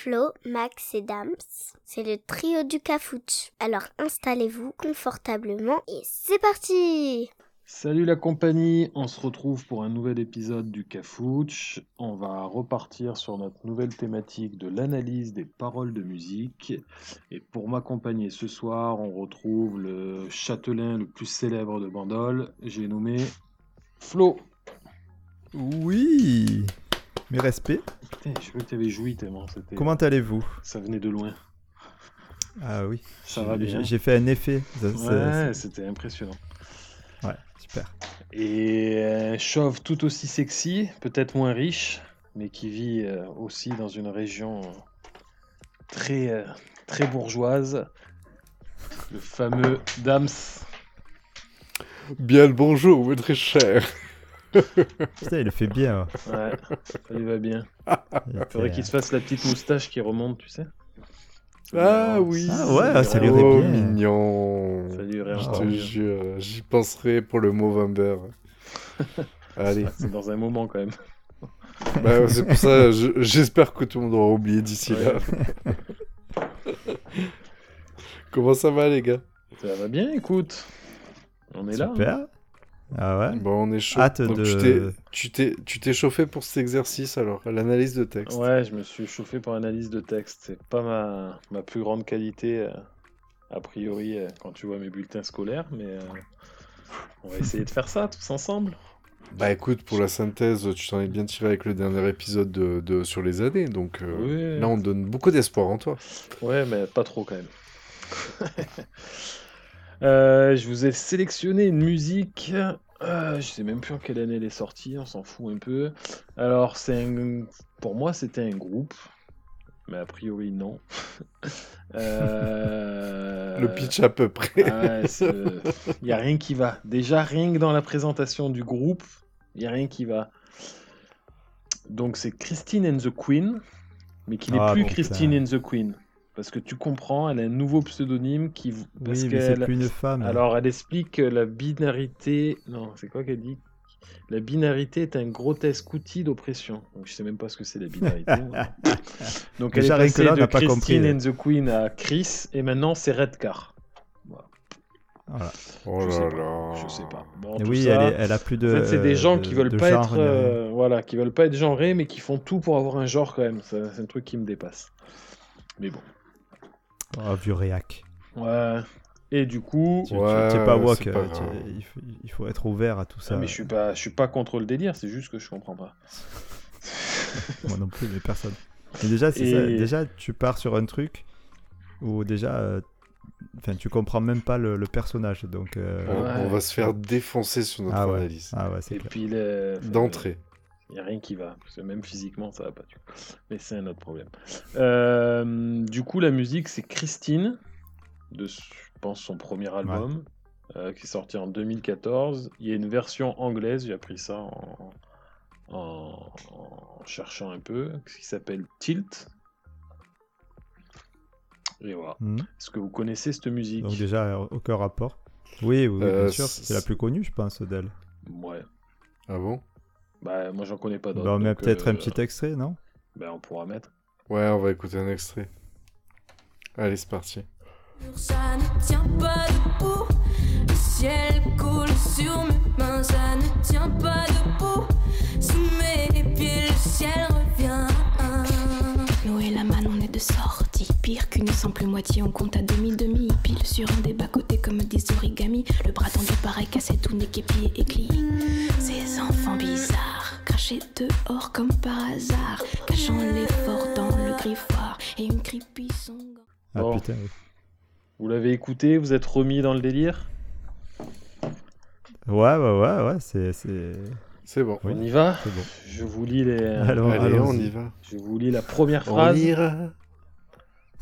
Flo, Max et Dams. C'est le trio du Cafouche. Alors installez-vous confortablement et c'est parti Salut la compagnie, on se retrouve pour un nouvel épisode du Cafouche. On va repartir sur notre nouvelle thématique de l'analyse des paroles de musique. Et pour m'accompagner ce soir, on retrouve le châtelain le plus célèbre de Bandol. J'ai nommé Flo. Oui Mes respects. Putain, je crois que tu avais joui tellement. Comment allez-vous? Ça venait de loin. Ah oui. Ça va bien. J'ai fait un effet. Ça- ça- Ouais, c'était impressionnant. Ouais, super. Et un chauve tout aussi sexy, peut-être moins riche, mais qui vit euh, aussi dans une région euh, très, euh, très bourgeoise. Le fameux Dams. Bien le bonjour, mais très cher. Putain, il le fait bien. hein. Ouais, ça lui va bien. Il Faudrait fait- qu'il se fasse la petite moustache qui remonte, tu sais. Ah oui. Ah ouais, ça lui irait Oh, bien. mignon. Ça lui irait Je te jure, j'y penserai pour le Movember. Allez, C'est dans un moment quand même. bah, c'est pour ça, je- j'espère que tout le monde aura oublié d'ici là. Comment ça va les gars? Ça va bien, écoute. On est là. hein. Ah ouais Bon, on est chaud. Hâte Donc, de- tu t'es- chauffé pour cet exercice alors, l'analyse de texte. Ouais, je me suis chauffé pour analyse de texte. C'est pas ma, ma plus grande qualité, euh, a priori, euh, quand tu vois mes bulletins scolaires, mais euh, on va essayer de faire ça tous ensemble. Bah écoute, pour la synthèse, tu t'en es bien tiré avec le dernier épisode de, de- sur les années, donc euh, Oui. là on donne beaucoup d'espoir en toi. Ouais, mais pas trop quand même. Euh, je vous ai sélectionné une musique. euh, je sais même plus en quelle année elle est sortie, on s'en fout un peu. Alors, c'est un... pour moi, c'était un groupe, mais a priori, non. Euh, Le pitch à peu près. Ah Il n'y a rien qui va. Déjà, rien que dans la présentation du groupe, il n'y a rien qui va. Donc, c'est Christine and the Queen, mais qui n'est Ah, plus bon, Christine and the Queen. Parce que tu comprends, elle a un nouveau pseudonyme qui. Parce Oui, mais c'est plus une femme. Alors, elle explique que la binarité. Non, c'est quoi qu'elle dit? La binarité est un grotesque outil d'oppression. Donc, je sais même pas ce que c'est la binarité. Donc, elle Déjà, est passée là, de pas Christine compris. and the Queen à Chris, et maintenant c'est Redcar. Voilà. Oh je là sais là. pas. Je sais pas. Bon, oui, ça, elle, est- elle a plus de. En fait, c'est des gens de- qui veulent pas genre, être, rien. euh, voilà, qui veulent pas être genrés, mais qui font tout pour avoir un genre quand même. C'est un truc qui me dépasse. Mais bon. Oh, vieux réac. Ouais. Et du coup, Tu Ouais, pas woke. pas euh, il, faut, il faut être ouvert à tout ça. Ah, mais je suis pas, je suis pas contre le délire. C'est juste que je comprends pas. Moi non plus, mais personne. Mais déjà, c'est Et- ça. Déjà, tu pars sur un truc où déjà, euh, enfin, tu comprends même pas le, le personnage. Donc, euh, On, Ouais. on va se faire défoncer sur notre Ah ouais. analyse. ah ouais, c'est Et clair. puis le- D'entrée. Il n'y a rien qui va, parce que même physiquement, ça va pas. tu vois. Mais c'est un autre problème. Euh, du coup, la musique, c'est Christine, de, je pense, son premier album, euh, qui est sorti en 2014. Il y a une version anglaise, j'ai appris ça en, en- en cherchant un peu, qui s'appelle Tilt. Et voilà. Mhm. Est-ce que vous connaissez cette musique? Donc déjà, aucun rapport. Oui, oui, Euh, bien sûr. C'est la plus connue, je pense, d'elle. Ouais. Ah bon? Bah, moi, j'en connais pas d'autres. Bah, on met peut-être euh, un petit extrait, non? Bah, on pourra mettre. Ouais, on va écouter un extrait. Allez, c'est parti. Ça ne tient pas debout. Le ciel coule sur mes mains. Ça ne tient pas debout. Sous mes pieds, le ciel revient. Noé la man, on est de Pire qu'une simple moitié, on compte à demi-demi. Pile sur un des bas-côtés comme des origamis. Le bras tendu pareil, cassé tout nez, pied et cli. Ces enfants bizarres, crachés dehors comme par hasard. Cachant l'effort dans le griffoir. Et une creepy song. Ah Bon. putain, oui. Vous l'avez écouté Vous êtes remis dans le délire? Ouais, ouais, ouais, ouais, c'est. c'est- C'est bon. Oui. On y va? Bon. Je vous lis les. Alors, Allez, on y va. Je vous lis la première On phrase. ira.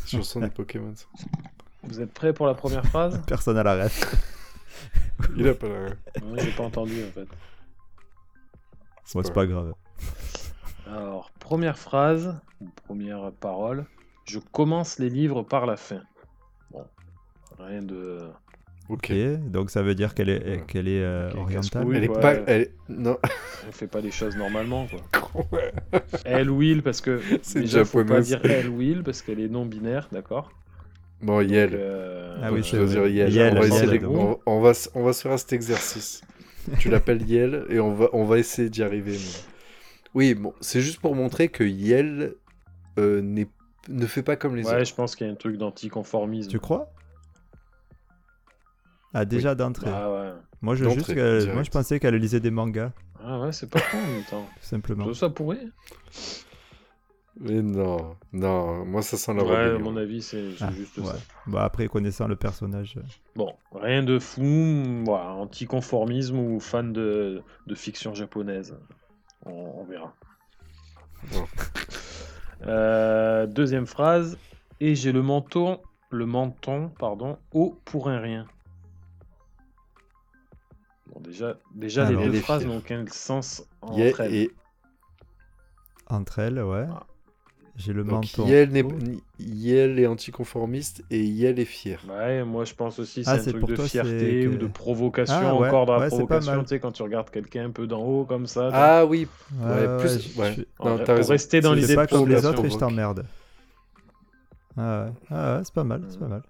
Chanson des Pokémon. ça. Vous êtes prêts pour la première phrase Personne à la ref. Il a pas la. Moi, j'ai pas entendu en fait. C'est pas grave. Alors, première phrase, première parole. Je commence les livres par la fin. Bon, rien de. Ok. Ok, donc ça veut dire qu'elle est, Ouais. qu'elle est euh, orientale. Elle est Ouais. pas. Elle... Non, Elle fait pas les choses normalement, quoi. Elle will, parce que C'est déjà, faut pas dire elle will, parce qu'elle est non-binaire, d'accord? Bon, Yel. euh, Ah oui, Je c'est veux vrai. dire Yel. Yel, on, va Yel, de- on, on va, on se faire cet exercice. tu l'appelles Yel et on va, on va essayer d'y arriver. mais- Oui, bon, c'est juste pour montrer que Yel euh, n'est- ne fait pas comme les Ouais, autres. je pense qu'il y a un truc d'anticonformisme. Tu crois? Ah, déjà d'entrée. Ah ouais. moi, je, juste moi, pensais qu'elle lisait des mangas, Ah ouais, c'est pas con en même temps. tout simplement. Ça, ça pourrait. Mais non, non, moi ça sent la Ouais, à mon avis, c'est Ah, juste ouais. ça. Bah, après, connaissant le personnage. euh, Bon, rien de fou, voilà, anticonformisme ou fan de, de fiction japonaise. On, on verra. Bon. Euh, deuxième phrase. Et j'ai le menton, le menton, pardon, haut pour un rien. Bon, déjà, déjà Alors, les deux est phrases n'ont aucun sens entre elles. et Entre elles, ouais. Ah. J'ai le donc, menton. Yel, n'est- haut. Yel est anticonformiste et Yel est fier. Ouais, moi je pense aussi c'est Ah, un c'est truc pour de toi, fierté c'est ou que- de provocation, Ah, ouais, encore dans la ouais, c'est pas provocation, mal. tu sais, quand tu regardes quelqu'un un peu d'en haut comme ça. Ah oui, Ouais, plus. je- ouais. je- En- Non, t'as pour rester dans C'est- l'idée C'est de pas comme les autres et je t'emmerde. Ah ouais, ah ouais c'est pas mal, c'est pas mal.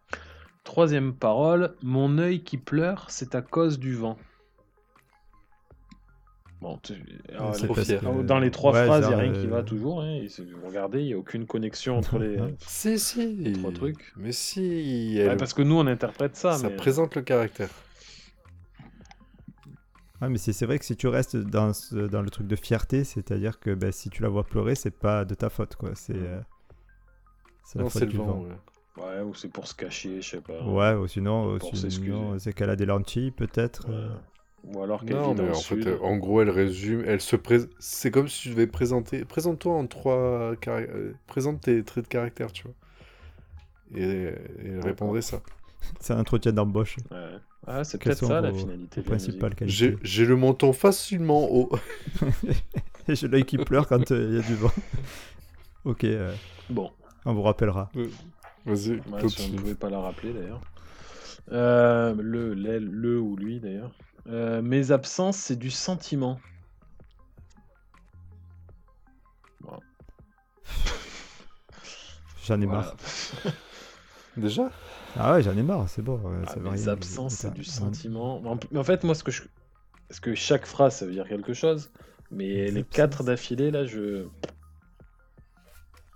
Troisième parole, mon œil qui pleure, c'est à cause du vent. Bon, les- fier. que- dans les trois ouais, phrases, il n'y a rien qui euh, va toujours. Hein, regardez, il n'y a aucune connexion entre les. Non. Si, si. Trois trucs. Mais si. Ouais, parce que nous, on interprète ça. ça mais... présente le caractère. Ouais, mais c'est vrai que si tu restes dans, ce- dans le truc de fierté, c'est-à-dire que ben, si tu la vois pleurer, c'est pas de ta faute, quoi. C'est euh, la Non, faute c'est le du vent. vent. ouais. Ouais, ou c'est pour se cacher, je sais pas. Ouais, ou sinon, euh, c'est qu'elle a des lentilles, peut-être. Ouais. Ou alors qu'elle Non, vit dans mais le en sud. fait, en gros, elle résume. Elle se pré- C'est comme si tu devais présenter. Présente-toi en trois. carac- euh, Présente tes traits de caractère, tu vois. Et, et elle répondrait ça. C'est un entretien d'embauche. Ouais. Ah, c'est peut-être ça la finalité qualités J'ai le menton facilement haut. Et j'ai l'œil qui pleure quand euh, il y a du vent. ok, euh, Bon, on vous rappellera. Vas-y, ouais, si on ne pouvait pas la rappeler d'ailleurs. Euh, le, le, le ou lui d'ailleurs. Euh, mes absences, c'est du sentiment. J'en ai marre. Déjà? Ah ouais, j'en ai marre, c'est bon. euh, Ah, ça mes absences, c'est du sentiment. En, mais en fait, moi, ce que je. Parce que chaque phrase, ça veut dire quelque chose. Mais Mes les absences. quatre d'affilée, là, je.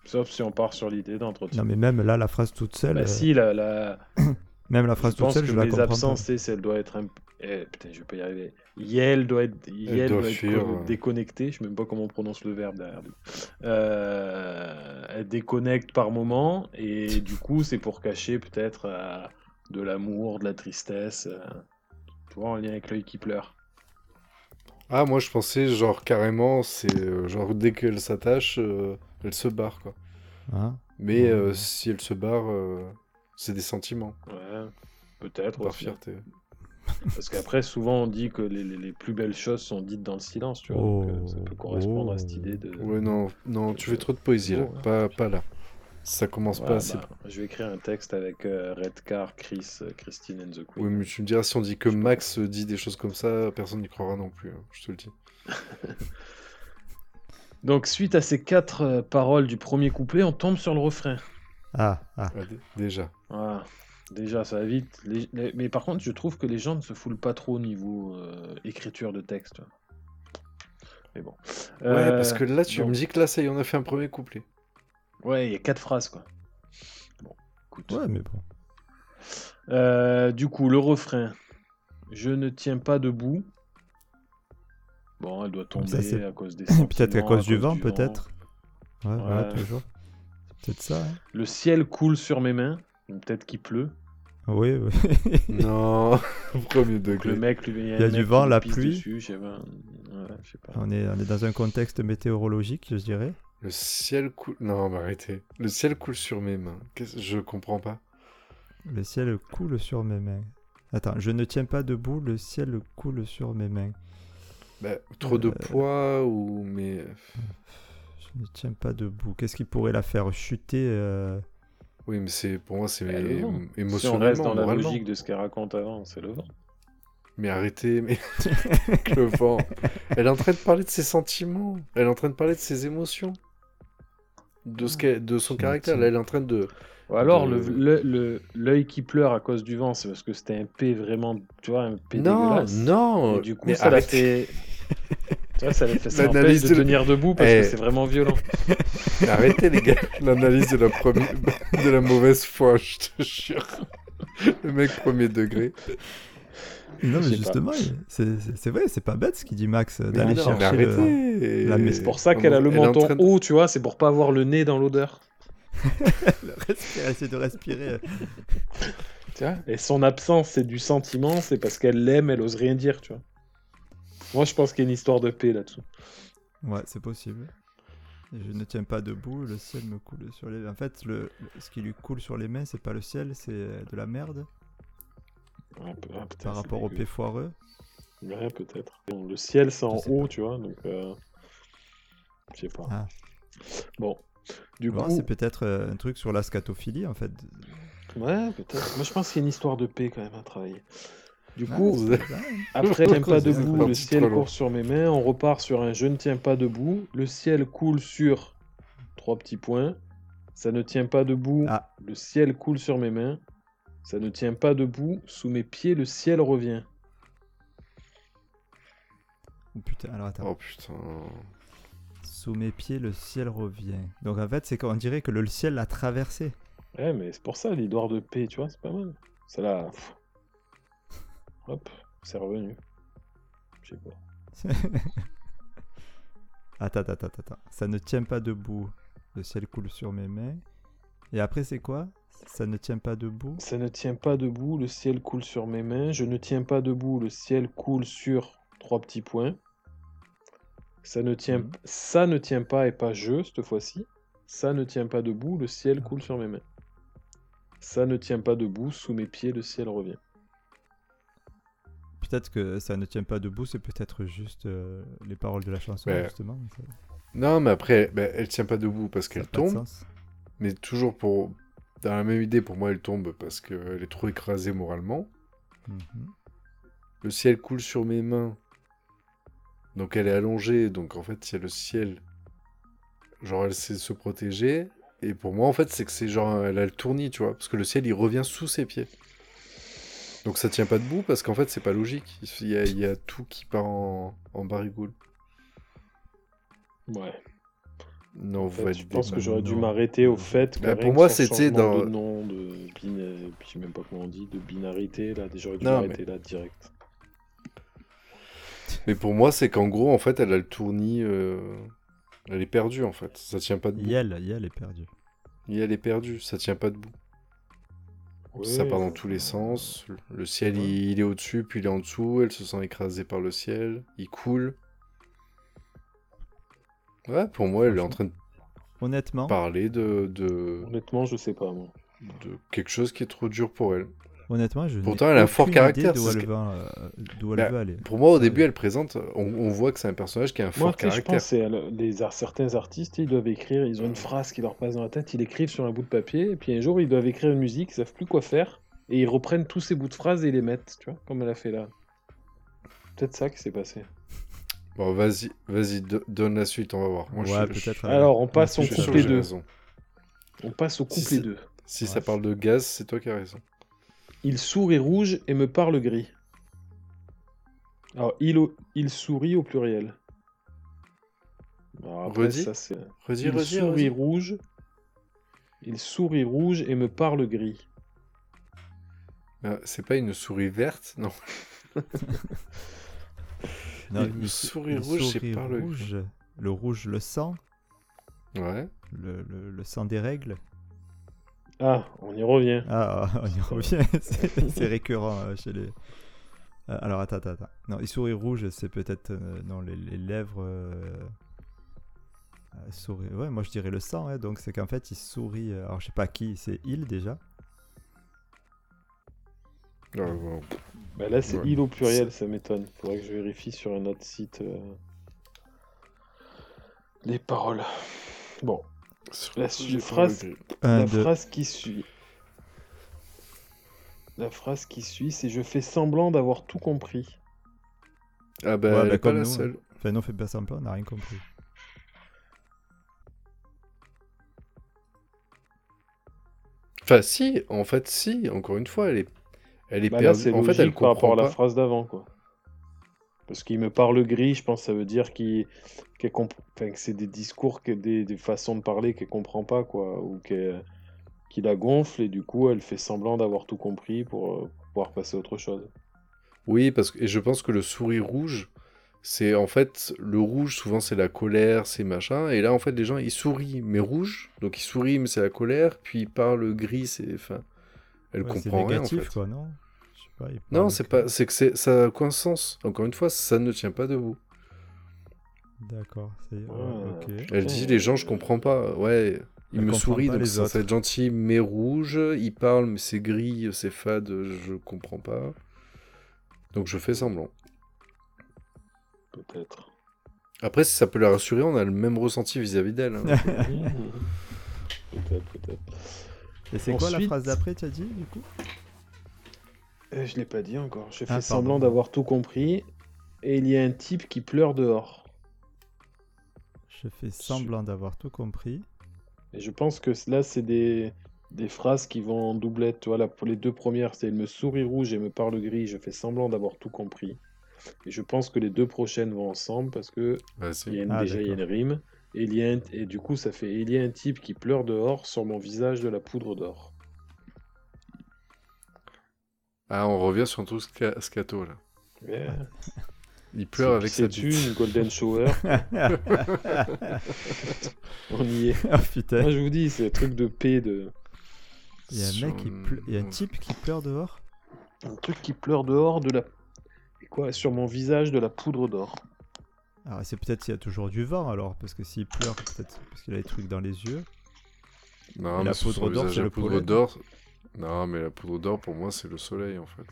Sauf si on part sur l'idée d'entretien. Non, mais même là, la phrase toute seule, Bah, euh, si, la, la... même la je phrase toute seule, que je la mes comprends absences, pas. c'est si elle doit être un. Eh, putain, je vais pas y arriver. Yel doit être, Yel doit doit être fuir, co- ouais. déconnecté. Je sais même pas comment on prononce le verbe derrière lui. Euh, elle déconnecte par moment et du coup, c'est pour cacher peut-être euh, de l'amour, de la tristesse. euh, tu vois, en lien avec l'œil qui pleure. Ah, moi je pensais, genre, carrément, c'est. genre, dès qu'elle s'attache, euh, elle se barre, quoi. Hein Mais Ouais. euh, si elle se barre, euh, c'est des sentiments, Ouais, peut-être par aussi. fierté. Parce qu'après, souvent, on dit que les, les- les plus belles choses sont dites dans le silence. Tu vois, donc, euh, ça peut Oh. correspondre à cette Oh. idée de. Ouais, non, non, tu fais trop de poésie, là. Oh. Pas, pas là. Ça commence pas assez. bah, je vais écrire un texte avec euh, Redcar, Chris, euh, Christine and the Queen. Oui, mais tu me diras, si on dit que Max dit des choses comme ça, personne n'y croira non plus, hein, je te le dis. Donc, suite à ces quatre euh, paroles du premier couplet, on tombe sur le refrain. Ah, ah. Ah, dé- déjà. Voilà. Déjà, ça va vite. Les- les- Mais par contre, je trouve que les gens ne se foulent pas trop au niveau euh, écriture de texte. Mais bon. Ouais, Euh, parce que là, tu donc- me dis que là, ça y est, on a fait un premier couplet. Ouais, il y a quatre phrases, quoi. Bon, écoute. Ouais, mais bon. Euh, du coup, le refrain. Je ne tiens pas debout. Bon, elle doit tomber Ça, c'est- à cause des Peut-être à cause du vent, peut-être. Ouais, voilà, Ouais. toujours. C'est peut-être ça. hein. Le ciel coule sur mes mains. Peut-être qu'il pleut. Oui, oui. non, premier Donc, le degré. mec, lui, Il y a du vent, la pluie. dessus, je sais pas. Ouais, je sais pas. on, est, on est dans un contexte météorologique, je dirais. Le ciel coule. Non, mais arrêtez. Le ciel coule sur mes mains. Qu'est-ce- Je comprends pas. Le ciel coule sur mes mains. Attends, je ne tiens pas debout, le ciel coule sur mes mains. Bah, trop de Euh. poids ou. Mais. Je ne tiens pas debout. Qu'est-ce qui pourrait la faire chuter euh, Oui, mais c'est pour moi, c'est Bah, le vent. émo- Si on émotionnellement, reste dans la logique de ce qu'elle raconte avant, c'est le vent. Mais arrêtez, mais le vent. Elle est en train de parler de ses sentiments. Elle est en train de parler de ses émotions. De, ce qu'elle- de son Gentil. caractère. Là, elle est en train de. Ou alors, De- le- le- le- l'œil qui pleure à cause du vent, c'est parce que c'était un P vraiment, tu vois, un P Non, dégueulasse. non. Et du coup, mais ça l'a arrêtez. fait. Vois, ça L'analyse de de- tenir debout parce Eh. que c'est vraiment violent. Arrêtez, les gars. L'analyse de la première, de la mauvaise foi, je te jure. Le mec premier degré. Non, mais justement, c'est vrai, c'est pas bête ce qu'il dit Max, d'aller chercher. mais le- la- mais C'est pour ça qu'elle a le menton haut, tu vois, c'est pour pas avoir le nez dans l'odeur. essayer de respirer. Tu vois Et son absence, c'est du sentiment, c'est parce qu'elle l'aime, elle ose rien dire, tu vois. Moi, je pense qu'il y a une histoire de paix là-dessous. Ouais, c'est possible. Et je ne tiens pas debout, le ciel me coule sur les. En fait, le, ce qui lui coule sur les mains, c'est pas le ciel, c'est euh, de la merde ah, putain, par rapport au dégueu. P foireux. Ouais, peut-être. Le ciel, c'est en haut, pas. tu vois, donc... euh, Je sais pas. Ah. Bon. Du coup... c'est peut-être euh, un truc sur la scatophilie en fait. Ouais, peut-être. Moi, je pense qu'il y a une histoire de paix quand même à travailler. Du Ah, coup, bien. après, je tiens pas debout, le ciel court sur mes mains, on repart sur un je ne tiens pas debout, le ciel coule sur trois petits points, ça ne tient pas debout, Ah. le ciel coule sur mes mains, ça ne tient pas debout, sous mes pieds, le ciel revient. Oh, putain, alors attends. Oh putain. Sous mes pieds, le ciel revient. Donc en fait, c'est qu'on dirait que le ciel l'a traversé. Ouais, mais c'est pour ça, l'histoire de paix, tu vois, c'est pas mal. Ça là. Hop, c'est revenu. Je sais pas. attends, attends, attends, attends. Ça ne tient pas debout. Le ciel coule sur mes mains. Et après, c'est quoi? Ça ne tient pas debout? Ça ne tient pas debout, le ciel coule sur mes mains. Je ne tiens pas debout, le ciel coule sur trois petits points. Ça ne tient, Mhm. ça ne tient pas et pas je cette fois-ci. Ça ne tient pas debout, le ciel coule sur mes mains. Ça ne tient pas debout, sous mes pieds, le ciel revient. Peut-être que ça ne tient pas debout, c'est peut-être juste euh, les paroles de la chanson, Ouais. justement. ça- Non, mais après, ben, elle tient pas debout parce qu'elle tombe. Mais toujours pour. Dans la même idée, pour moi, elle tombe parce qu'elle est trop écrasée moralement. Mhm. Le ciel coule sur mes mains. Donc elle est allongée. Donc en fait, il y a le ciel. Genre, elle sait se protéger. Et pour moi, en fait, c'est que c'est genre. Elle a le tournis, tu vois. Parce que le ciel, il revient sous ses pieds. Donc ça tient pas debout parce qu'en fait, c'est pas logique. Il y a, il y a tout qui part en, en barigoule. Ouais. Non, En vous fait, je pense que j'aurais dû m'arrêter au fait que Bah, rien pour que moi, c'était dans- de nom, de bin... je sais même pas comment on dit, de binarité là, j'aurais dû m'arrêter là direct. Mais pour moi, c'est qu'en gros, en fait, elle a le tournis. euh, Elle est perdue, en fait. Ça tient pas debout. Yel, Yel est perdu. Et elle est perdue, ça tient pas debout. Ça part dans tous les sens. Le ciel, Ouais. il, il est au-dessus, puis il est en dessous. Elle se sent écrasée par le ciel. Il coule. Ouais, pour moi, elle est en train de Honnêtement, parler de, de, Honnêtement, je sais pas moi. de quelque chose qui est trop dur pour elle. Honnêtement, je Pourtant, elle a un fort caractère, D'où elle, va, euh, d'où elle Bah, veut aller. Pour moi, au Ouais. début, elle présente, on, on voit que c'est un personnage qui a un fort Moi, sais, je caractère. pense le- les certains artistes, ils doivent écrire, ils ont une phrase qui leur passe dans la tête, ils l'écrivent sur un bout de papier, et puis un jour, ils doivent écrire une musique, ils savent plus quoi faire, et ils reprennent tous ces bouts de phrases et les mettent, tu vois, comme elle a fait là. Peut-être ça qui s'est passé. Bon, vas-y, vas-y, do- donne la suite, on va voir. Moi, je- ouais, je- peut-être. Alors, on euh, passe au je je couplet que j'ai deux. raison. On passe au Si couplet c'est- 2. Si ça Ouais. parle de gaz, c'est toi qui as raison. Il sourit rouge et me parle gris. Alors, il, au- il sourit au pluriel. Alors, après, Redis. ça, c'est- Redis, Il redis, sourit redis. rouge. Il sourit rouge et me parle gris. Ah, C'est pas une souris verte, non. Non, il me sourit il rouge, c'est sourit pas le- rouge. Le rouge, le sang. Ouais. Le, le- le sang des règles. Ah, on y revient. Ah, on y revient. c'est récurrent euh, chez les. Euh, alors attends, attends, attends. Non, il sourit rouge, c'est peut-être euh, dans les, les lèvres. euh, euh, sourit... Ouais, moi je dirais le sang. hein, donc c'est qu'en fait il sourit. euh, Alors je sais pas qui, c'est il déjà? Ah, bon. Bah là, c'est Ouais. il au pluriel, ça m'étonne. Faudrait que je vérifie sur un autre site euh, les paroles. Bon, Sur- La pas phrase- La phrase qui suit. La phrase qui suit, c'est je fais semblant d'avoir tout compris. Ah bah, Ouais, elle bah, est pas comme la nous, seule. Enfin, non, fait pas semblant, on n'a rien compris. Enfin, si, en fait, si, encore une fois, elle est, elle est Bah perdue. En fait, elle logique par rapport comprend à la pas. phrase d'avant, quoi. Parce qu'il me parle gris, je pense que ça veut dire qu'il, comp- enfin, que c'est des discours, que des, des façons de parler qu'elle comprend pas, quoi, ou qu'elle- qu'il la gonfle et du coup elle fait semblant d'avoir tout compris pour euh, pouvoir passer à autre chose. Oui, parce que et je pense que le sourire rouge, c'est en fait le rouge, souvent c'est la colère, c'est machin. Et là, en fait, les gens ils sourient, mais rouge. Donc ils sourient, mais c'est la colère. Puis ils parlent gris, c'est. Enfin, elle Ouais, c'est comprend rien en négatif, fait. quoi, non? Il Non, parle c'est que- pas. C'est que c'est ça a aucun sens. Encore une fois, ça ne tient pas debout. D'accord, ok. Elle dit les gens, je comprends pas. Ouais, ils Elle me pas donc ça, ça va être gentil, mais rouge. Ils parlent, mais c'est gris, c'est fade, je comprends pas. Donc je fais semblant. Peut-être. Après, si ça peut la rassurer, on a le même ressenti vis-à-vis d'elle. hein. peut-être, peut-être. Et c'est quoi la phrase d'après, tu as dit, du coup? Euh, je l'ai pas dit encore. Je fais Ah, semblant pardon. d'avoir tout compris. Et il y a un type qui pleure dehors. Je fais semblant d'avoir tout compris. Et je pense que là, c'est des, des phrases qui vont en doublette. Tu vois, là, pour les deux premières, c'est elle me sourit rouge et me parle gris. Je fais semblant d'avoir tout compris. Et je pense que les deux prochaines vont ensemble parce que il y a une- Ah, déjà il y a une rime. Et, il y a un- et du coup, ça fait il y a un type qui pleure dehors sur mon visage de la poudre d'or. Ah, on revient sur tout sca- scato là. Il pleure avec C'est sa dessus, bite. une golden shower. On y est. oh putain. Moi, je vous dis, c'est un truc de paix, de... Il y a un mec qui. Il y a un type qui pleure dehors un truc qui pleure dehors de la. Et quoi Sur mon visage de la poudre d'or. Alors c'est peut-être qu'il y a toujours du vent alors, parce que s'il pleure, peut-être parce qu'il a des trucs dans les yeux. Non, Et mais la poudre d'or, c'est la le poudre d'or. Non, mais la poudre d'or pour moi c'est le soleil en fait.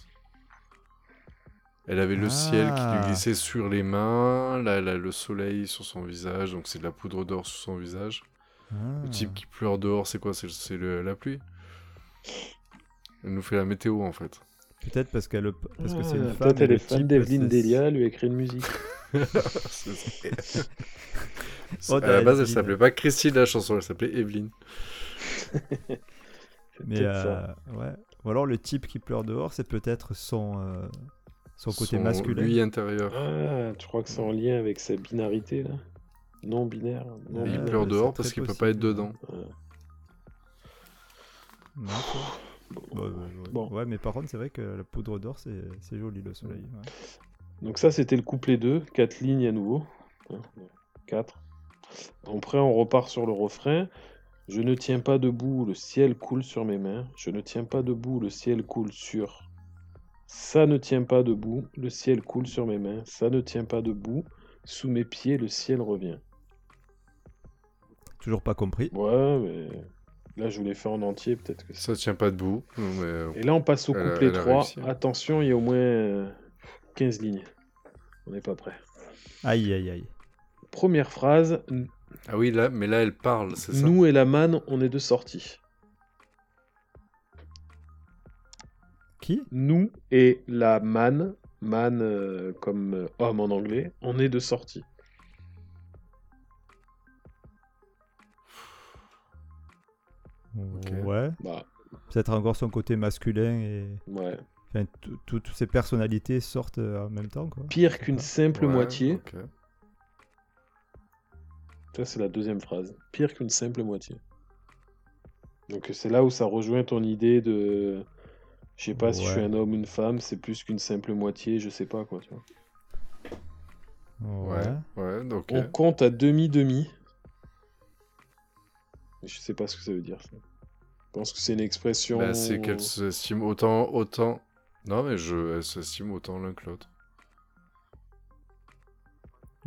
Elle avait le ciel qui lui Ah. glissait sur les mains, là elle a le soleil sur son visage, donc c'est de la poudre d'or sur son visage. Ah. Le type qui pleure dehors, c'est quoi? C'est la pluie? Elle nous fait la météo en fait. Peut-être parce qu'elle parce que c'est une Ah, femme. Peut-être elle le est fan type, d'Evelyne Delia, elle lui a écrit une musique. C'est- Oh, à la base, elle s'appelait pas Christine la chanson, elle s'appelait Evelyne. Mais ça. euh, ouais. Ou alors le type qui pleure dehors, c'est peut-être son euh, son côté Son masculin. Lui intérieur. Ah, tu crois que c'est en lien avec sa binarité, là? Non binaire non il pleure dehors parce qu'il peut pas être dedans. Ouais. Non, quoi. Bon. Ouais, ouais, ouais. Bon. Ouais, mais par contre, c'est vrai que la poudre d'or, c'est c'est joli le soleil. ouais. Donc ça, c'était le couplet 2, 4 lignes à nouveau. 4. Après, on repart sur le refrain. Je ne tiens pas debout, le ciel coule sur mes mains. Je ne tiens pas debout, le ciel coule sur... Ça ne tient pas debout, le ciel coule sur mes mains. Ça ne tient pas debout, sous mes pieds, le ciel revient. Toujours pas compris. Ouais, mais là, je vous l'ai fait en entier, peut-être que Ça tient pas debout. mais, euh, Et là, on passe au Elle a- couplet elle a 3. réussi, hein. Attention, il y a au moins euh, 15 lignes. On n'est pas prêt. Aïe, aïe, aïe. Première phrase, Ah oui, là, mais là, elle parle, c'est ça? Nous et la manne, on est de sortie. Qui? Nous et la manne, man euh, comme euh, homme en anglais, on est de sortie. Ouais. Bah, Peut-être encore son côté masculin et ouais. enfin, tout- tout- toutes ses personnalités sortent euh, en même temps, quoi. Pire qu'une simple Ouais, moitié. ok. Ça, c'est la deuxième phrase. Pire qu'une simple moitié. Donc, c'est là où ça rejoint ton idée de. Je sais pas si je suis un homme ou une femme, c'est plus qu'une simple moitié, je sais pas quoi, tu vois. Ouais. Ouais, donc. On compte à demi-demi. Je sais pas ce que ça veut dire. ça. Je pense que c'est une expression. Bah, c'est qu'elle s'estime autant, autant. Non, mais je, elle s'estime autant l'un que l'autre.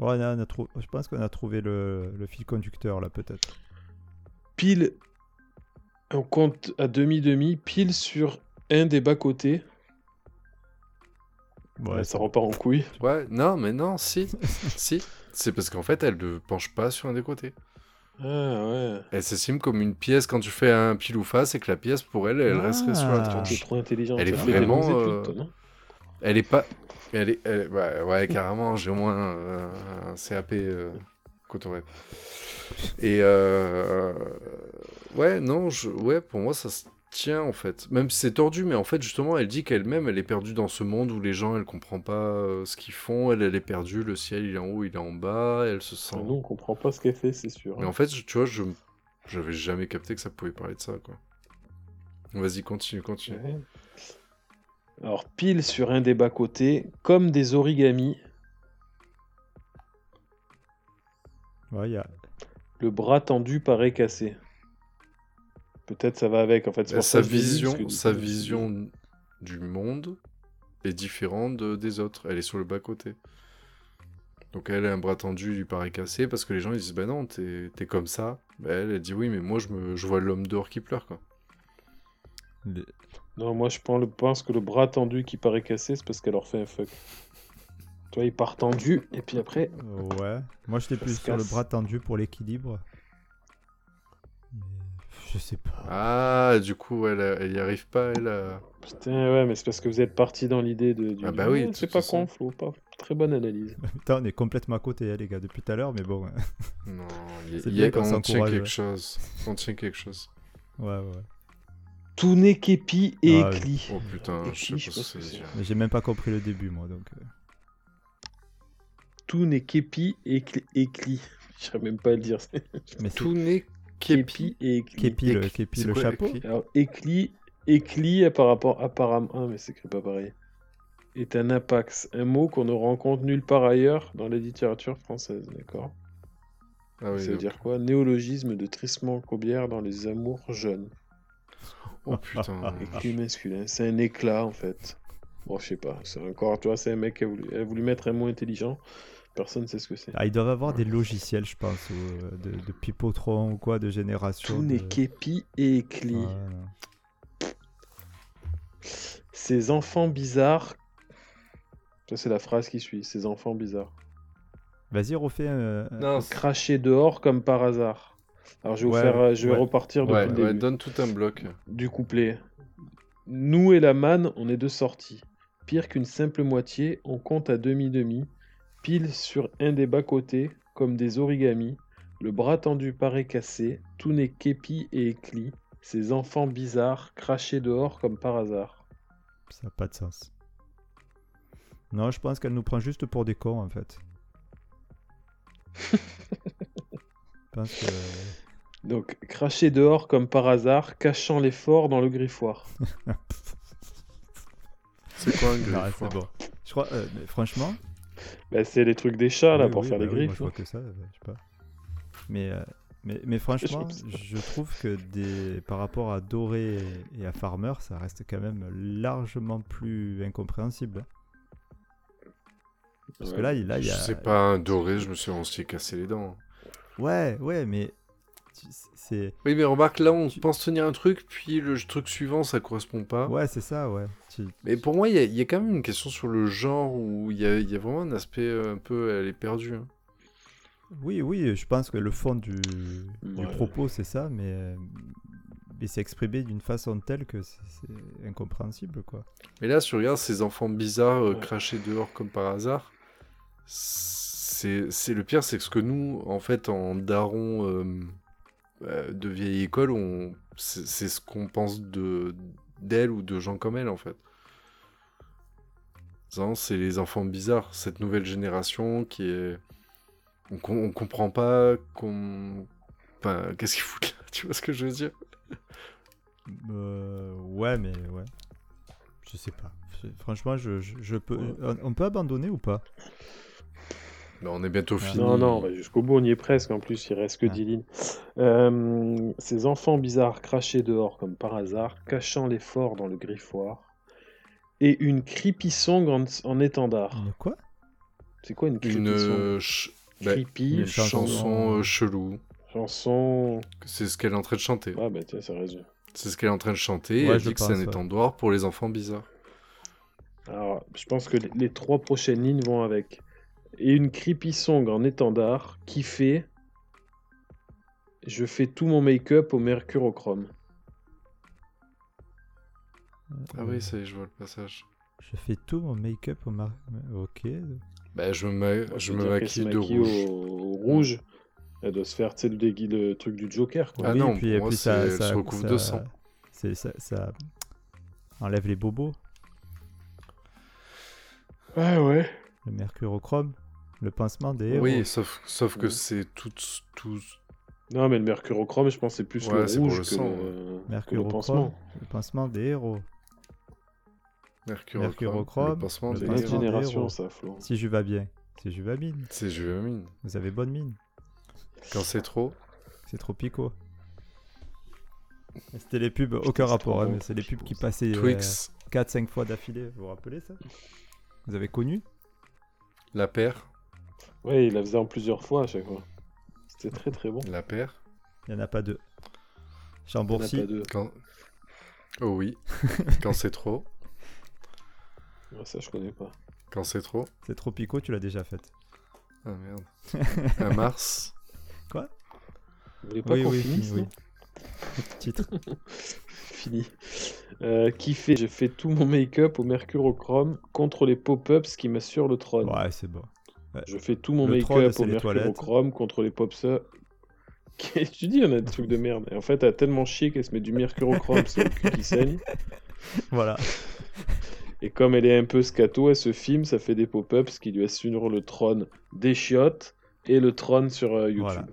Ouais, on a- on a trou- Je pense qu'on a trouvé le, le fil conducteur là, peut-être. Pile. On compte à demi-demi, pile sur un des bas-côtés. Ouais, ça repart en couille. Ouais, non, mais non, si, si. C'est parce qu'en fait, elle ne penche pas sur un des côtés. Ah ouais. Elle s'estime comme une pièce quand tu fais un pile ou face et que la pièce pour elle, elle resterait sur la Ah. Tranche. trop intelligent. Elle est vraiment, euh, non? Elle est pas. Elle est. elle- Ouais, ouais, carrément, j'ai au moins euh, un CAP euh, Cotorep. Et euh, ouais, non, je... ouais, pour moi, ça se tient en fait. Même si c'est tordu, mais en fait, justement, elle dit qu'elle-même, elle est perdue dans ce monde où les gens, elle comprend pas euh, ce qu'ils font. Elle, elle est perdue. Le ciel, il est en haut, il est en bas. Elle se sent. Nous, on comprend pas ce qu'elle fait, c'est sûr. Mais en fait, tu vois, je j'avais jamais capté que ça pouvait parler de ça, quoi. Vas-y, continue, continue. Ouais. Alors, pile sur un des bas-côtés, comme des origamis, Ouais, il y a... le bras tendu paraît cassé. Peut-être ça va avec, en fait. sa dit, vision, sa vision du monde est différente de- des autres. Elle est sur le bas-côté. Donc elle a un bras tendu, il lui paraît cassé, parce que les gens ils disent Bah non, t'es t'es comme ça. Bah, elle, elle dit Oui, mais moi je, me, je vois l'homme dehors qui pleure, quoi. les- Non, moi je pense, que le bras tendu qui paraît cassé, c'est parce qu'elle leur fait un fuck. Tu vois, il part tendu, et puis après, Ouais. Moi, j'étais plus sur le bras tendu pour l'équilibre. Je sais pas. Ah, du coup, elle, elle y arrive pas, elle. a- putain, ouais, mais c'est parce que vous êtes parti dans l'idée de. Du... Ah bah oui, c'est pas con, Flo, pas. Très bonne analyse. Putain, on est complètement à côté, hein, les gars, depuis tout à l'heure, mais bon. ouais. Non, il y y a, qu'on on tient quelque chose. On tient quelque chose. Ouais, ouais. Tout n'est képi et Ah, éclit. Oh putain, je sais pas sais ce que c'est. j'ai même pas compris le début, moi, donc. euh. Tout n'est képi et éclit. Je saurais même pas le dire. Mais c'est Tout n'est képi. képi et éclit. Képi, le, le quoi, chapeau. Alors, éclit par rapport apparemment. Ah, mais c'est pas pareil. Est un apax, un mot qu'on ne rencontre nulle part ailleurs dans la littérature française, d'accord? Ah oui, Ça veut donc- dire quoi? Néologisme de Tristan Cobière dans les amours jeunes. Oh putain. Éclit masculin. C'est un éclat en fait. Bon, je sais pas. C'est encore, tu vois, c'est un mec qui a voulu, a voulu mettre un mot intelligent. Personne sait ce que c'est. Ah, ils doivent avoir des logiciels, je pense, ou, euh, de, de Pipotron ou quoi, de génération. Tout de- n'est képi et non. Ces enfants bizarres. Ça, c'est la phrase qui suit. Ces enfants bizarres. Vas-y, refais un. un- Non, Cracher dehors comme par hasard. Alors, je vais, vous Ouais, faire, euh, je vais ouais. repartir depuis ouais, le ouais, début. donne tout un bloc. du couplet. Nous et la manne, on est de sortie. Pire qu'une simple moitié, on compte à demi-demi. Pile sur un des bas-côtés, comme des origamis. Le bras tendu paraît cassé. Tout n'est képi et éclit. Ces enfants bizarres, crachés dehors comme par hasard. Ça n'a pas de sens. Non, je pense qu'elle nous prend juste pour des cons, en fait. je pense que. Donc, crachés dehors comme par hasard, cachant l'effort dans le griffoir. C'est quoi un Non, griffoir c'est bon. Je crois, euh, mais franchement. Bah, c'est les trucs des chats, là, oui, pour oui, faire bah les oui, moi, griffes. je hein. que ça, euh, je sais pas. Mais, euh, mais, mais franchement, Je trouve que des, par rapport à Doré et à Farmer, ça reste quand même largement plus incompréhensible. Parce que là, il là, il y Je a. sais pas, un doré, je me suis aussi cassé les dents. Ouais, ouais, mais c'est. Oui, mais remarque, là, on Tu- pense tenir un truc, puis le truc suivant, ça correspond pas. Ouais, c'est ça, ouais. Tu- Mais pour moi, il y, a- il y a quand même une question sur le genre où il y a, il y a vraiment un aspect euh, un peu. Elle est perdue. hein. Oui, oui, je pense que le fond du, propos, c'est ça, mais, mais c'est exprimé d'une façon telle que c'est incompréhensible, quoi. Mais là, si tu regardes ces enfants bizarres euh, crachés dehors comme par hasard, c'est c'est- le pire, c'est que ce que nous, en fait, en daron euh, de vieille école, on c'est ce qu'on pense de d'elle ou de gens comme elle, en fait. C'est les enfants bizarres, cette nouvelle génération qui est. On, com- on comprend pas qu'on. Enfin, qu'est-ce qu'ils foutent là Tu vois ce que je veux dire? Euh, ouais, mais ouais. Je sais pas. Franchement, je, je, je peux. Ouais. On, on peut abandonner ou pas? On est bientôt Ah. fini. Non, non, bah, jusqu'au bout, on y est presque. En plus, il reste que Ah. 10 lignes. Euh, ces enfants bizarres crachés dehors comme par hasard, cachant l'effort dans le griffoir. Et une creepy song en, en étendard. Une quoi? C'est quoi une creepy Une, song ch- bah, Creepy, une chanson. chanson euh, chelou. chanson. C'est ce qu'elle est en train de chanter. Ah, bah tiens, ça résume. C'est ce qu'elle est en train de chanter. et Ouais, elle dit que c'est un ouais. étendoir pour les enfants bizarres. Alors, je pense que les, les trois prochaines lignes vont avec. Et une creepy song en étendard qui fait. je fais tout mon make-up au mercurochrome. Ah oui, ça y est, je vois le passage. Je fais tout mon make-up au mar... Ok. Bah, je me, ma- je maquille de maquille rouge. Au, au rouge. Elle doit se faire, tu sais, le, dégui- le truc du Joker, quoi. Ah Oui, non, puis, et moi, puis c'est- ça, elle ça, se recouvre ça- de sang. ça, ça enlève les bobos, Ouais, ouais. le mercurochrome, le pincement des héros. Oui, sauf, sauf que Ouais. c'est tout, tout. Non, mais le mercurochrome, je pense que c'est plus Ouais, le c'est pour rouge le que, sang, le, que le Mercurochrome, pansement. le pincement des héros. Mercurochrome. Mercurochrome, Le pansement C'est des des génération, ça, Flo. Si je vais bien, vais bien, C'est Juvamine. vous avez bonne mine. Quand c'est trop. C'est trop pico. C'était les pubs, aucun rapport, hein, bon, mais c'est les pubs qui passaient Twix, 4-5 fois d'affilée. Vous vous rappelez ça? Vous avez connu? La paire. Ouais, il la faisait en plusieurs fois à chaque fois. C'était très très bon. La paire. Il n'y en a pas deux. Il y en a Chambourcy, pas deux. Quand. Oh oui. Quand c'est trop. Ouais, ça, je connais pas. Quand c'est trop. c'est trop pico, tu l'as déjà faite. Ah merde. Un Mars. Quoi? Vous voulez pas Oui, qu'on oui, finisse, oui. Titre. Fini. Euh, qui fait tout mon make-up au mercurochrome contre les pop-ups qui m'assurent le trône. Ouais, c'est bon. Je fais tout mon make-up c'est au mercurochrome contre les pop-ups. Qu'est-ce que tu dis On a des trucs de merde? Et en fait, elle a tellement chié qu'elle se met du mercurochrome sur le cul qui saigne. Voilà. Et comme elle est un peu scato, elle se filme, ça fait des pop-ups qui lui assurent le trône des chiottes et le trône sur euh, YouTube. Voilà.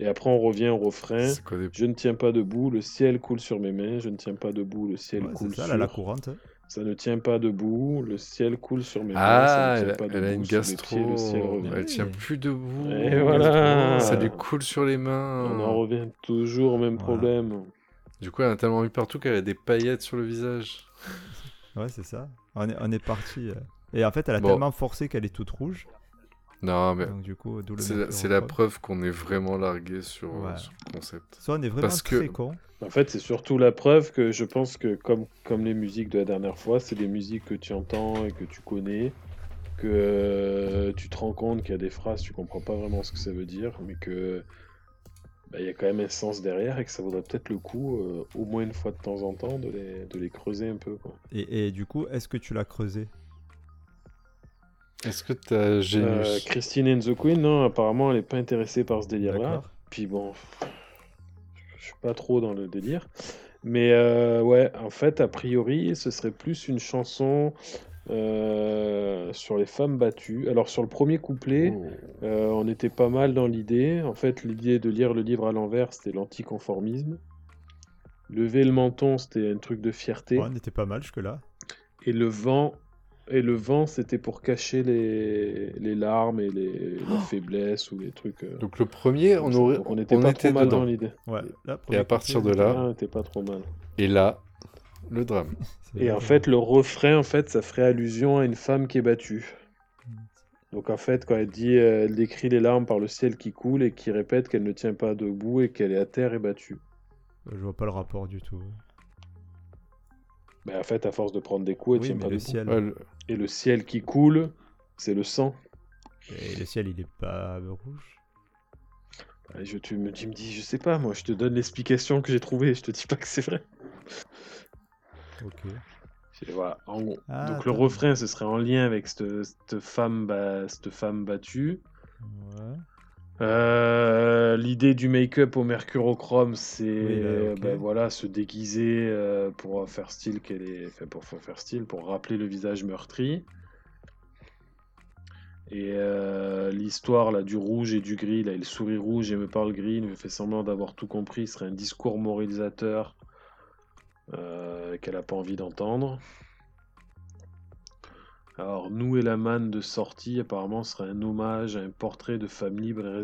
Et après, on revient au refrain. C'est des. Je ne tiens pas debout, le ciel coule sur mes mains. Je ne tiens pas debout, le ciel Ouais, coule c'est ça, sur. là, la courante. Ça ne tient pas debout, le ciel coule sur mes mains. Ah, ça ne elle, tient a- pas elle a debout, une gastro. pieds, le ciel revient. Elle tient plus debout. Et voilà. Ça lui coule sur les mains. On en revient toujours au même Voilà. problème. Du coup, elle a tellement eu partout qu'elle a des paillettes sur le visage. Ouais, c'est ça. On est, on est parti. euh. Et en fait, elle a Bon. tellement forcé qu'elle est toute rouge. Non, mais Donc, du coup, d'où le c'est la, mercurochrome. c'est la preuve qu'on est vraiment largué sur, Ouais. sur le concept. Soit on est vraiment Parce que- con. En fait, c'est surtout la preuve que je pense que, comme, comme les musiques de la dernière fois, c'est des musiques que tu entends et que tu connais, que euh, tu te rends compte qu'il y a des phrases, tu comprends pas vraiment ce que ça veut dire, mais que bah, il y a quand même un sens derrière et que ça vaudrait peut-être le coup, euh, au moins une fois de temps en temps, de les, de les creuser un peu. Quoi. Et, et du coup, est-ce que tu l'as creusé? Est-ce que t'as Euh, Genius Christine and the Queen, non, apparemment, elle est pas intéressée par ce délire-là. Puis bon, je suis pas trop dans le délire. Mais euh, ouais, en fait, a priori, ce serait plus une chanson euh, sur les femmes battues. Alors sur le premier couplet, Oh. euh, on était pas mal dans l'idée. En fait, l'idée de lire le livre à l'envers, c'était l'anticonformisme. Lever le menton, c'était un truc de fierté. Ouais, on était pas mal jusque-là. Et le vent, et le vent, c'était pour cacher les, les larmes et les, la faiblesse ou les trucs. euh, Donc le premier, on, aurait, on était on pas était trop mal dedans. dans l'idée. Ouais. Et à partir de là, on était pas trop mal. et là, le drame. Et en fait, le refrain, en fait, ça ferait allusion à une femme qui est battue. Donc en fait, quand elle dit, euh, elle décrit les larmes par le ciel qui coule et qui répète qu'elle ne tient pas debout et qu'elle est à terre et battue. Je vois pas le rapport du tout. Mais en fait, à force de prendre des coups, elle Oui, tient pas le debout. ciel, Ouais, le- Et le ciel qui coule, c'est le sang. et le ciel, il est pas rouge. Je, tu, me, tu me dis, je sais pas, moi, je te donne l'explication que j'ai trouvée, je te dis pas que c'est vrai. Ok. Et voilà, en gros. Ah, Donc le refrain, ce serait en lien avec cette, cette femme, ba- cette femme battue. Ouais. Euh, L'idée du make-up au mercurochrome, c'est Oui, ok. ben voilà, se déguiser euh, pour faire style qu'elle est, enfin, pour faire style, pour rappeler le visage meurtri. Et euh, l'histoire là du rouge et du gris, là, il sourit rouge et me parle gris, il me fait semblant d'avoir tout compris, ce serait un discours moralisateur euh, qu'elle n'a pas envie d'entendre. Alors, Nous et la manne de sortie, apparemment, serait un hommage à un portrait de femme libre et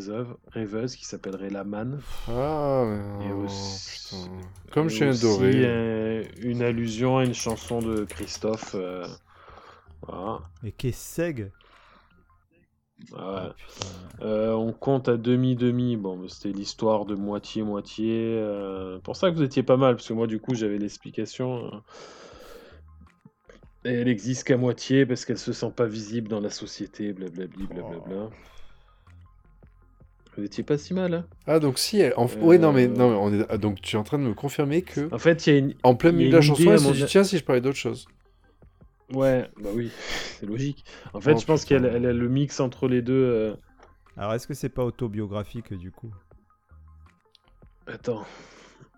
rêveuse qui s'appellerait La Manne. Ah, mais Et oh, aussi- putain. Comme Et suis aussi, adoré. euh, une allusion à une chanson de Christophe. euh, voilà. Et Kesseg Ouais. Ah, putain. Euh, on compte à demi-demi. Bon, c'était l'histoire de moitié-moitié. euh, pour ça que vous étiez pas mal, parce que moi, du coup, j'avais l'explication. Et elle existe qu'à moitié parce qu'elle se sent pas visible dans la société, blablabli, blablabla. Vous étiez pas si mal. Hein Ah, donc si, elle... en... non, mais, Euh. non, mais on est... ah, donc tu es en train de me confirmer que, en fait, il y a une. en plein milieu de la chanson, elle mon dit, tiens, si je parlais d'autre chose. Ouais, bah oui, c'est logique. En fait, Oh, je pense qu'elle elle a le mix entre les deux. euh, Alors, est-ce que c'est pas autobiographique du coup? Attends.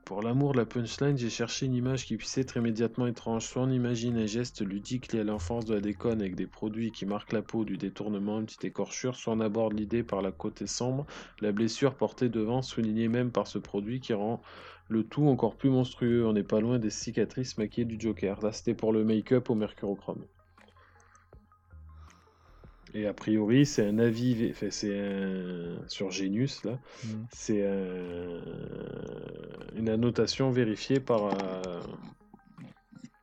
Pour l'amour de la punchline, j'ai cherché une image qui puisse être immédiatement étrange. Soit on imagine un geste ludique lié à l'enfance de la déconne avec des produits qui marquent la peau, du détournement, une petite écorchure, soit on aborde l'idée par la côté sombre, la blessure portée devant, soulignée même par ce produit qui rend le tout encore plus monstrueux. On n'est pas loin des cicatrices maquillées du Joker. Là, c'était pour le make-up au mercurochrome. Et a priori, c'est un avis, enfin, c'est un... sur Genius, là, Hmm. c'est un- une annotation vérifiée par, euh,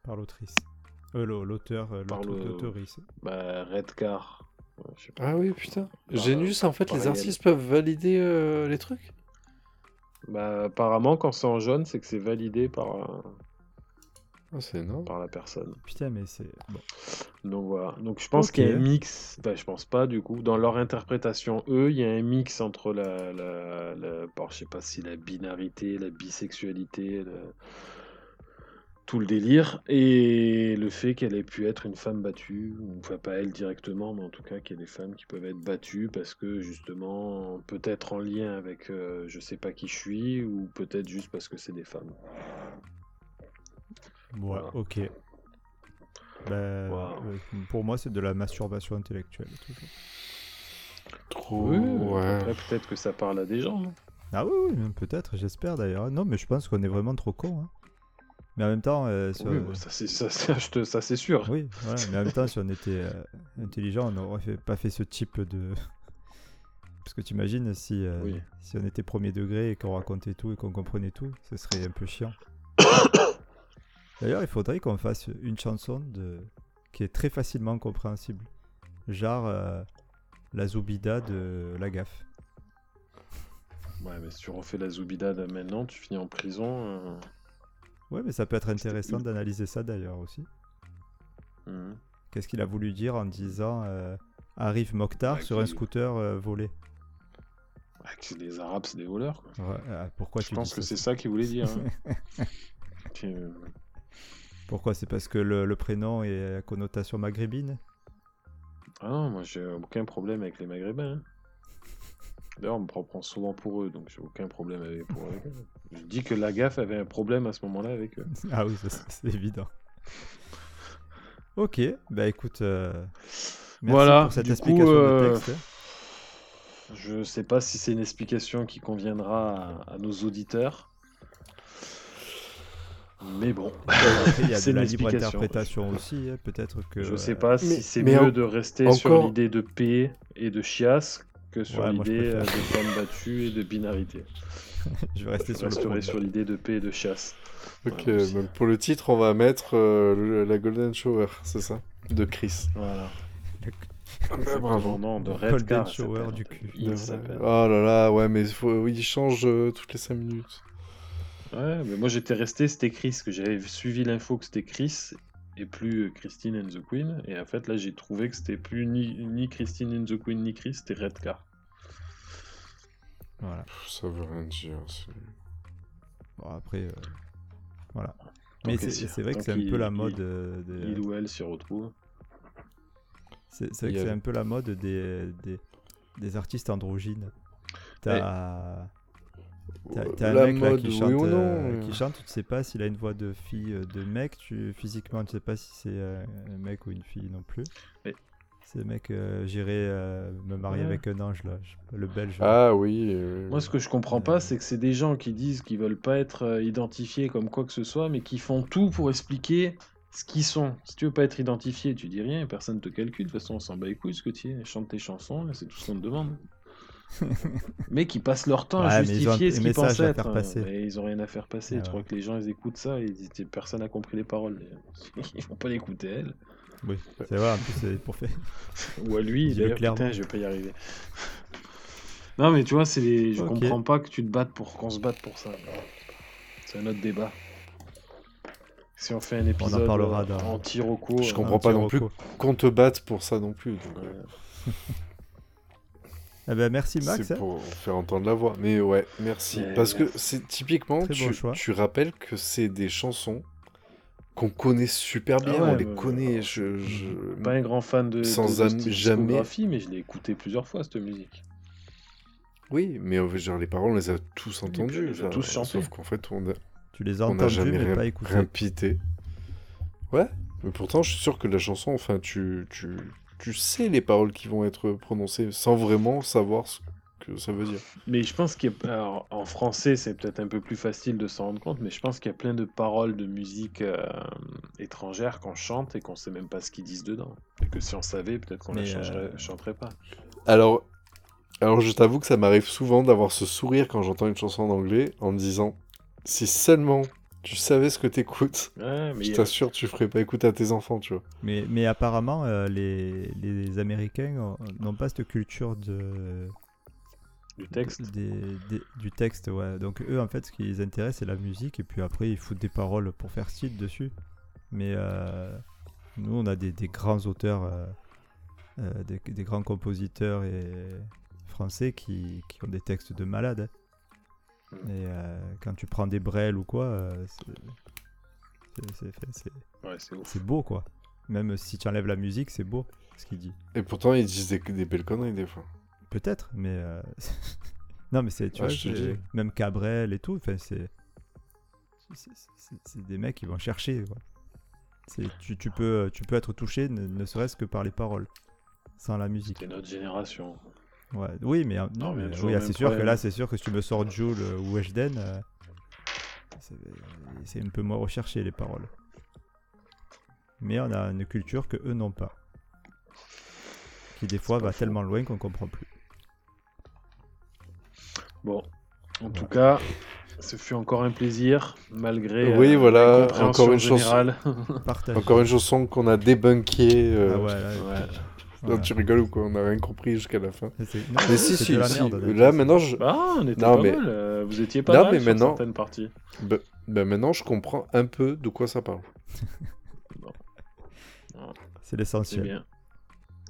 Par l'autrice. Euh, l'au- l'auteur, euh, l'autrice. bah, Redcar. Ouais. Ah oui, putain. Par- Genius, en fait, les réel. artistes peuvent valider euh, les trucs? Bah, apparemment, quand c'est en jaune, c'est que c'est validé par, euh, Ah, c'est énorme. par la personne. Putain, mais c'est. Bon. Donc voilà. Donc je pense qu'il y a un mix. Je pense pas du coup. Dans leur interprétation, eux, il y a un mix entre la, la, la- bon, je sais pas si la binarité, la bisexualité, tout le délire, et le fait qu'elle ait pu être une femme battue, ou enfin pas elle directement, mais en tout cas qu'il y a des femmes qui peuvent être battues parce que justement, peut-être en lien avec euh, je sais pas qui je suis, ou peut-être juste parce que c'est des femmes. Ouais, Voilà. ok. Ben, Wow. euh, pour moi, c'est de la masturbation intellectuelle. toujours. Trop. Oui, ouais. peut-être que ça parle à des gens. hein. Ah oui, oui, peut-être, j'espère d'ailleurs. Non, mais je pense qu'on est vraiment trop cons. hein. Mais en même temps, euh, si Oui, on- bah, ça c'est ça, ça, sûr. oui, voilà, mais en même temps, si on était euh, intelligent, on n'aurait fait- pas fait ce type de. Parce que tu imagines si, euh, Oui. si on était premier degré et qu'on racontait tout et qu'on comprenait tout, ce serait un peu chiant. D'ailleurs, il faudrait qu'on fasse une chanson de... qui est très facilement compréhensible. Genre euh, la Zoubida de la gaffe. Ouais, mais si tu refais la Zoubida de maintenant, tu finis en prison. euh, Ouais, mais ça peut être intéressant d'analyser ça d'ailleurs aussi. mhm. Qu'est-ce qu'il a voulu dire en disant euh, arrive Mokhtar Ouais, sur un scooter volé? Ah, que les Arabes, c'est des voleurs. quoi. Ouais, Pourquoi Je tu pense dis que c'est ça qu'il voulait dire. hein. Pourquoi? C'est parce que le, le prénom est à connotation maghrébine? Ah non, moi j'ai aucun problème avec les Maghrébins. hein. D'ailleurs, on me prend souvent pour eux, donc j'ai aucun problème avec, pour avec eux. Je dis que la gaffe avait un problème à ce moment-là avec eux. Ah oui, c'est évident. Ok, bah écoute, euh, merci Voilà, pour cette du coup, explication euh, de texte. Je sais pas si c'est une explication qui conviendra à, à nos auditeurs. Mais bon, il y a c'est de la une libre interprétation aussi, hein, peut-être que... je sais pas si c'est mieux en- de rester sur l'idée de paix et de chiasse que sur Ouais, l'idée euh, de femmes battues et de binarité. je vais rester Je sur resterai l'idée de paix et de chasse. Ok, Voilà, aussi. donc pour le titre, on va mettre euh, le- la Golden Shower, c'est ça? De Chris. Voilà. Ah bah, bravo. De Golden Redcar. Shower du cul. Il De- s'appelle. Oh là là, ouais, mais il faut... il change euh, toutes les 5 minutes. Ouais, mais moi j'étais resté, c'était Chris, que j'avais suivi l'info que c'était Chris et plus euh, Christine and the Queen. Et en fait là j'ai trouvé que c'était plus ni, ni Christine and the Queen ni Chris, c'était Redcar. Voilà. Ça veut rien dire. Bon, après, euh, voilà. Mais Tant c'est vrai que c'est un peu la il- mode euh, des... Il ou elle s'y retrouve. C'est vrai Il que c'est un peu la mode des, des, des artistes androgynes. T'as t'as- t'as La un mec là, qui, oui chante, ou non euh, euh. qui chante, tu ne sais pas s'il a une voix de fille, euh, de mec, tu, physiquement tu sais pas si c'est euh, un mec ou une fille non plus. Oui. C'est le mec, euh, j'irai euh, me marier Ouais. avec un ange là, le belge. Ah oui. euh, Moi ce que je comprends Euh. pas c'est que c'est des gens qui disent qu'ils veulent pas être euh, identifiés comme quoi que ce soit, mais qui font tout pour expliquer ce qu'ils sont. Si tu veux pas être identifié, tu dis rien, personne te calcule, de toute façon on s'en bat les couilles ce que tu es, chante tes chansons, c'est tout ce qu'on te demande. mais qui passent leur temps à Ouais, justifier ce qu'ils pensent à être. faire hein, passer. Ils ont rien à faire passer. Ah tu ouais. crois que les gens ils écoutent ça et ils disent personne n'a compris les paroles. Ils vont pas l'écouter elle. Oui, c'est vrai, en plus c'est pour faire. Ou à lui, d'ailleurs, clairement. putain, je vais pas y arriver. Non, mais tu vois, c'est les... je Ok. comprends pas que tu te battes pour qu'on se batte pour ça. C'est un autre débat. Si on fait un épisode parlera euh, anti-roco, Je euh, comprends pas non plus qu'on te batte pour ça non plus. donc, euh. ouais. Eh ben, merci Max. C'est hein. pour faire entendre la voix. Mais ouais, merci. Parce que c'est typiquement, bon tu, rappelles que c'est des chansons qu'on connaît super bien. Ah ouais, on les connaît. Je, je... Pas un grand fan de, Sans de, de jamais- discographie, mais je l'ai écouté plusieurs fois cette musique. Oui, mais genre les paroles, on les a tous entendues. on les a tous chantées. Sauf qu'en fait, on a, Tu les as entendus, jamais mais rien, pas écoutés. rien pité. Ouais, mais pourtant, je suis sûr que la chanson, enfin, tu, tu, tu sais les paroles qui vont être prononcées sans vraiment savoir ce que ça veut dire. Mais je pense qu'en français, c'est peut-être un peu plus facile de s'en rendre compte, mais je pense qu'il y a plein de paroles de musique euh, étrangère qu'on chante et qu'on sait même pas ce qu'ils disent dedans. Et que si on savait, peut-être qu'on changerait- euh, chanterait pas. Alors, alors je t'avoue que ça m'arrive souvent d'avoir ce sourire quand j'entends une chanson en anglais en me disant si seulement tu savais ce que t'écoutes, Ouais, mais je t'assure tu ferais pas écouter à tes enfants, tu vois. Mais, mais apparemment, euh, les, les Américains ont- n'ont pas cette culture de, du texte. des- des- du texte. Ouais. Donc eux, en fait, ce qui les intéresse, c'est la musique. Et puis après, ils foutent des paroles pour faire style dessus. Mais euh, nous, on a des, des grands auteurs, euh, des, des grands compositeurs et français qui, qui ont des textes de malades. hein. Mm. Et euh, quand tu prends des brels ou quoi, euh, c'est- Ouais, beau, quoi. Même si tu enlèves la musique, c'est beau ce qu'il dit. Et pourtant ils disent des, des belles conneries des fois. Peut-être, mais. euh, non, mais c'est. Tu Ouais, vois, même Cabrel et tout, enfin, c'est. c'est- des mecs qui vont chercher, quoi. Tu, tu, peux, tu peux être touché, ne, ne serait-ce que par les paroles, sans la musique. C'est notre génération. Ouais. Oui, mais, euh, Non, mais oui, le ah, c'est sûr que là, c'est sûr que si tu me sors Joule euh, ou Weshden, euh, c'est un peu moins recherché les paroles. Mais on a une culture que eux n'ont pas. Qui des fois va tellement loin qu'on comprend plus. Bon, en tout cas, ce fut encore un plaisir, malgré Oui, euh, voilà, l'incompréhension encore une chanson. générale. Partage. Encore une chanson qu'on a débunké. euh, Ah ouais, là, Ouais. Non, tu rigoles ou quoi On n'a rien compris jusqu'à la fin. Non, Mais si, c'est si, la si. merde, Là maintenant, je... Ah, on était Non, pas mais- mal. euh, vous étiez pas Non, mal mais sur maintenant- certaines parties. Ben, ben maintenant, je comprends un peu de quoi ça parle. C'est C'est l'essentiel. bien.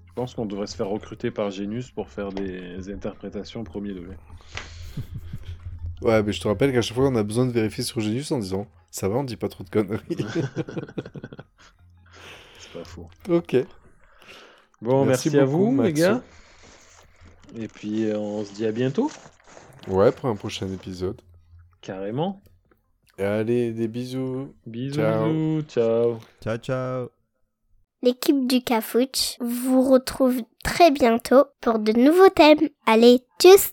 Je pense qu'on devrait se faire recruter par Genius pour faire des interprétations premier degré. Ouais, mais je te rappelle qu'à chaque fois, on a besoin de vérifier sur Genius en disant ça va, on dit pas trop de conneries. C'est pas faux. ok. Bon, Merci merci, à vous, les gars. Et puis, euh, on se dit à bientôt, Ouais, pour un prochain épisode. carrément. Allez, des bisous. Bisous, Ciao. bisous, ciao. Ciao, ciao. L'équipe du Cafouche vous retrouve très bientôt pour de nouveaux thèmes. Allez, tchuss